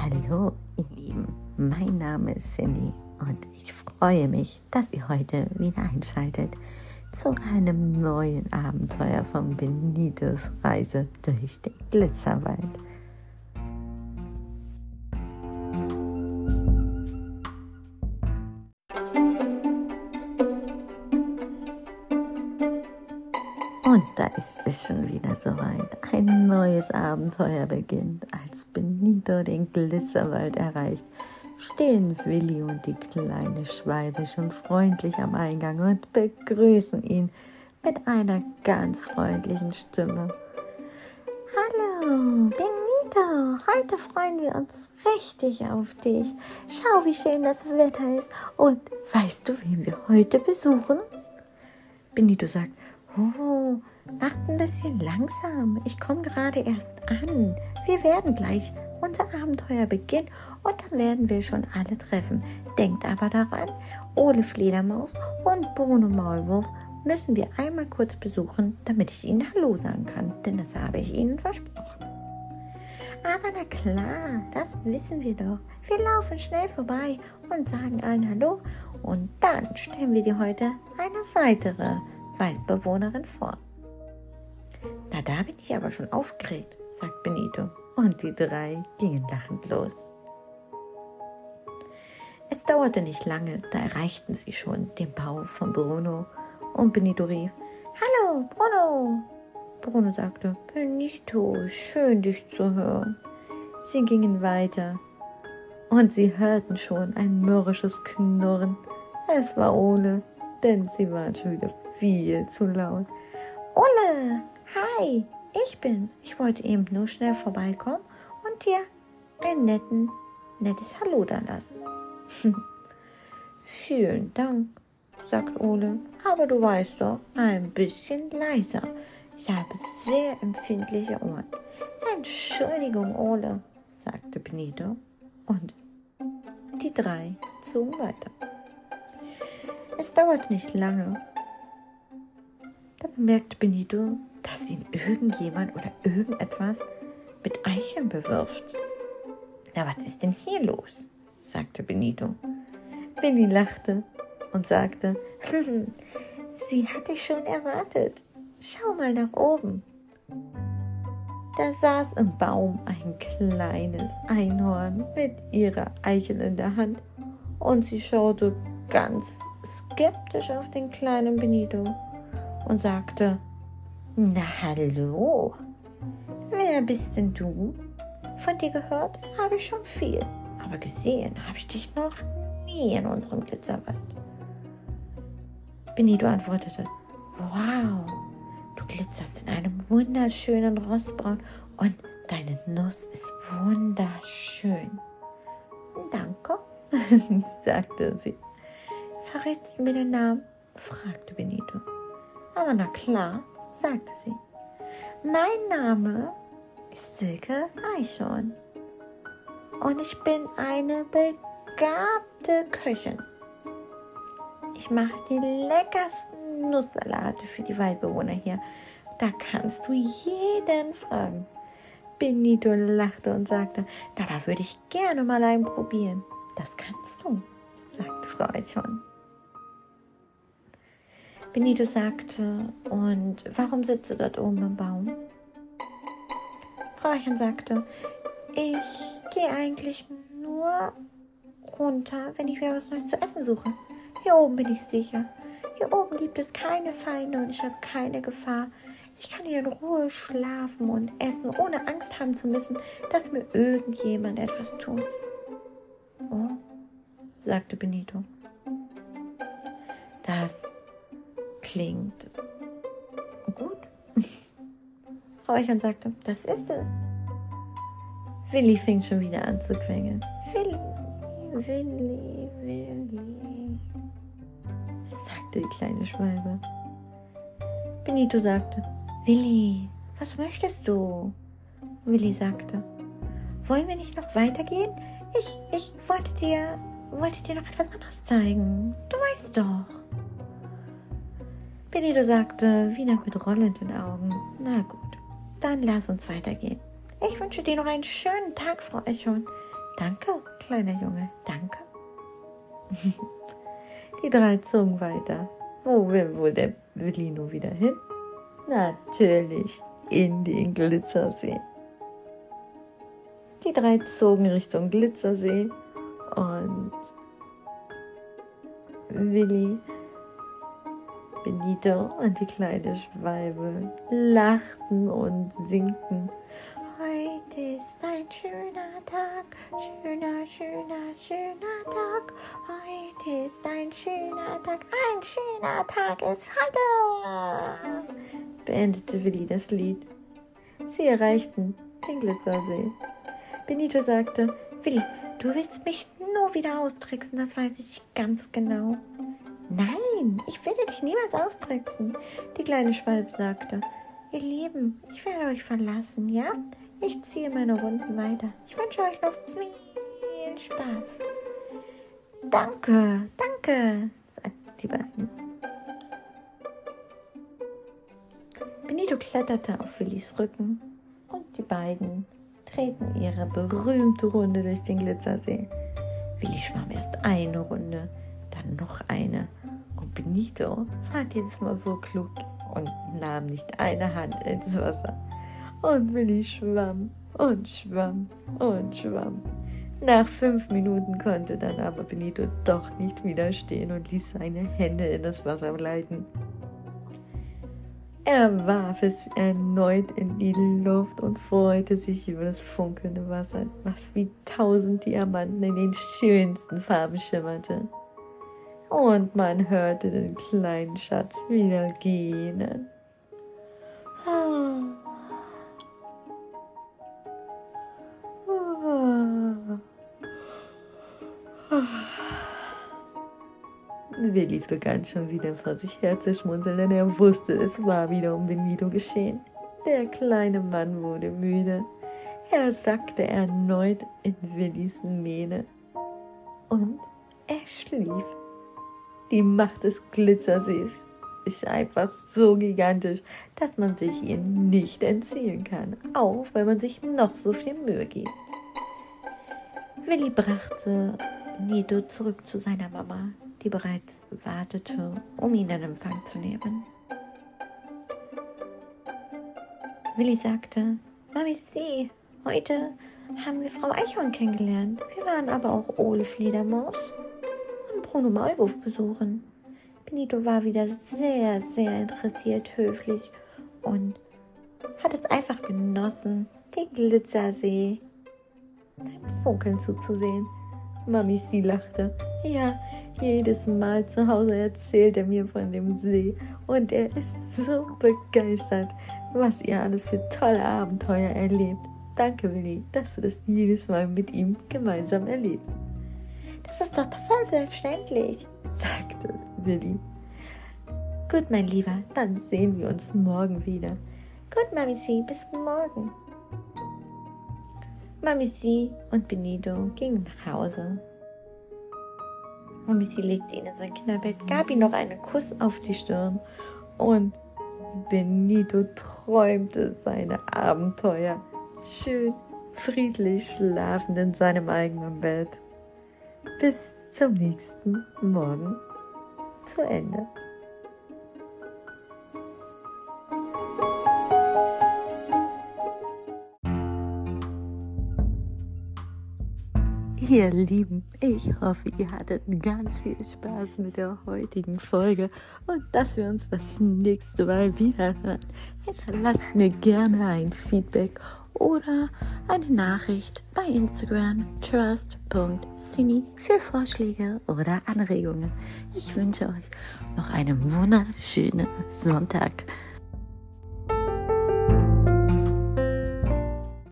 Hallo, ihr Lieben. Mein Name ist Cindy und ich freue mich, dass ihr heute wieder einschaltet zu einem neuen Abenteuer von Benitos Reise durch den Glitzerwald. Ist schon wieder soweit. Ein neues Abenteuer beginnt. Als Benito den Glitzerwald erreicht, stehen Willi und die kleine Schwalbe schon freundlich am Eingang und begrüßen ihn mit einer ganz freundlichen Stimme. Hallo, Benito, heute freuen wir uns richtig auf dich. Schau, wie schön das Wetter ist. Und weißt du, wen wir heute besuchen? Benito sagt, Oh, macht ein bisschen langsam. Ich komme gerade erst an. Wir werden gleich unser Abenteuer beginnen und dann werden wir schon alle treffen. Denkt aber daran, Ole Fledermaus und Bruno Maulwurf müssen wir einmal kurz besuchen, damit ich ihnen Hallo sagen kann, denn das habe ich ihnen versprochen. Aber na klar, das wissen wir doch. Wir laufen schnell vorbei und sagen allen Hallo und dann stellen wir dir heute eine weitere Waldbewohnerin vor. Na, da bin ich aber schon aufgeregt, sagt Benito. Und die drei gingen lachend los. Es dauerte nicht lange, da erreichten sie schon den Bau von Bruno und Benito rief, Hallo, Bruno! Bruno sagte, Benito, schön dich zu hören. Sie gingen weiter und sie hörten schon ein mürrisches Knurren. Es war Ole, denn sie waren schon wieder viel zu laut. Ole, hi, ich bin's. Ich wollte eben nur schnell vorbeikommen und dir ein netten, nettes Hallo da lassen. Vielen Dank, sagt Ole. Aber du weißt doch, ein bisschen leiser. Ich habe sehr empfindliche Ohren. Entschuldigung, Ole, sagte Benito. Und die drei zogen weiter. Es dauert nicht lange. Da bemerkte Benito, dass ihn irgendjemand oder irgendetwas mit Eicheln bewirft. Na, was ist denn hier los? sagte Benito. Willi lachte und sagte, sie hat dich schon erwartet. Schau mal nach oben. Da saß im Baum ein kleines Einhorn mit ihrer Eichel in der Hand und sie schaute ganz skeptisch auf den kleinen Benito und sagte, na hallo, wer bist denn du? Von dir gehört habe ich schon viel, aber gesehen habe ich dich noch nie in unserem Glitzerwald. Benito antwortete, wow, du glitzerst in einem wunderschönen Rostbraun und deine Nuss ist wunderschön. Danke, sagte sie. Verrätst du mir den Namen? fragte Benito. Aber na klar, sagte sie. Mein Name ist Silke Eichhorn. Und ich bin eine begabte Köchin. Ich mache die leckersten Nusssalate für die Waldbewohner hier. Da kannst du jeden fragen. Benito lachte und sagte, na, da würde ich gerne mal einen probieren. Das kannst du, sagte Frau Eichhorn. Benito sagte, und warum sitzt du dort oben im Baum? Frauchen sagte, ich gehe eigentlich nur runter, wenn ich wieder was Neues zu essen suche. Hier oben bin ich sicher. Hier oben gibt es keine Feinde und ich habe keine Gefahr. Ich kann hier in Ruhe schlafen und essen, ohne Angst haben zu müssen, dass mir irgendjemand etwas tut. Oh, sagte Benito. Das klingt gut. Frau Eichhorn sagte, das ist es. Willi fing schon wieder an zu quengeln. Willi, Willi, Willi, sagte die kleine Schwalbe. Benito sagte, Willi, was möchtest du? Willi sagte, wollen wir nicht noch weitergehen? Ich, ich wollte dir, wollte dir noch etwas anderes zeigen. Du weißt doch. Benito sagte, wieder mit rollenden Augen, na gut, dann lass uns weitergehen. Ich wünsche dir noch einen schönen Tag, Frau Eichhorn. Danke, kleiner Junge, danke. Die drei zogen weiter. Wo will wohl der Willino wieder hin? Natürlich in den Glitzersee. Die drei zogen Richtung Glitzersee und Willi, Benito und die kleine Schwalbe lachten und singten. Heute ist ein schöner Tag, schöner, schöner, schöner Tag. Heute ist ein schöner Tag, ein schöner Tag ist heute. Beendete Willi das Lied. Sie erreichten den Glitzersee. Benito sagte, Willi, du willst mich nur wieder austricksen, das weiß ich ganz genau. Nein, ich werde dich niemals austricksen. Die kleine Schwalbe sagte, ihr Lieben, ich werde euch verlassen, ja? Ich ziehe meine Runden weiter. Ich wünsche euch noch viel Spaß. Danke, danke, sagten die beiden. Benito kletterte auf Willis Rücken und die beiden treten ihre berühmte Runde durch den Glitzersee. Willi schwamm erst eine Runde, dann noch eine. Benito war dieses Mal so klug und nahm nicht eine Hand ins Wasser. Und Willi schwamm und schwamm und schwamm. Nach fünf Minuten konnte dann aber Benito doch nicht widerstehen und ließ seine Hände in das Wasser gleiten. Er warf es erneut in die Luft und freute sich über das funkelnde Wasser, was wie tausend Diamanten in den schönsten Farben schimmerte. Und man hörte den kleinen Schatz wieder gähnen. Willi begann schon wieder vor sich her zu schmunzeln, denn er wusste, es war wieder um Benito geschehen. Der kleine Mann wurde müde. Er sackte erneut in Willis Mähne. Und er schlief. Die Macht des Glitzersees ist einfach so gigantisch, dass man sich ihr nicht entziehen kann, auch wenn man sich noch so viel Mühe gibt. Willi brachte Nito zurück zu seiner Mama, die bereits wartete, um ihn in Empfang zu nehmen. Willi sagte, Mami, sieh, heute haben wir Frau Eichhorn kennengelernt. Wir waren aber auch Ole Fledermaus Bruno Maulwurf besuchen. Benito war wieder sehr, sehr interessiert, höflich und hat es einfach genossen, den Glitzersee beim Funkeln zuzusehen. Mami, sie lachte. Ja, jedes Mal zu Hause erzählt er mir von dem See und er ist so begeistert, was ihr alles für tolle Abenteuer erlebt. Danke, Willi, dass du das jedes Mal mit ihm gemeinsam erlebst. Das ist doch voll selbstverständlich, sagte Willi. Gut, mein Lieber, dann sehen wir uns morgen wieder. Gut, Mami Sie, bis morgen. Mami Sie und Benito gingen nach Hause. Und sie legte ihn in sein Kinderbett, gab ihm noch einen Kuss auf die Stirn und Benito träumte seine Abenteuer, schön friedlich schlafend in seinem eigenen Bett. Bis zum nächsten Morgen zu Ende. Ihr Lieben, ich hoffe, ihr hattet ganz viel Spaß mit der heutigen Folge und dass wir uns das nächste Mal wieder hören. Hinterlasst mir gerne ein Feedback oder eine Nachricht bei Instagram trust.cine für Vorschläge oder Anregungen. Ich wünsche euch noch einen wunderschönen Sonntag.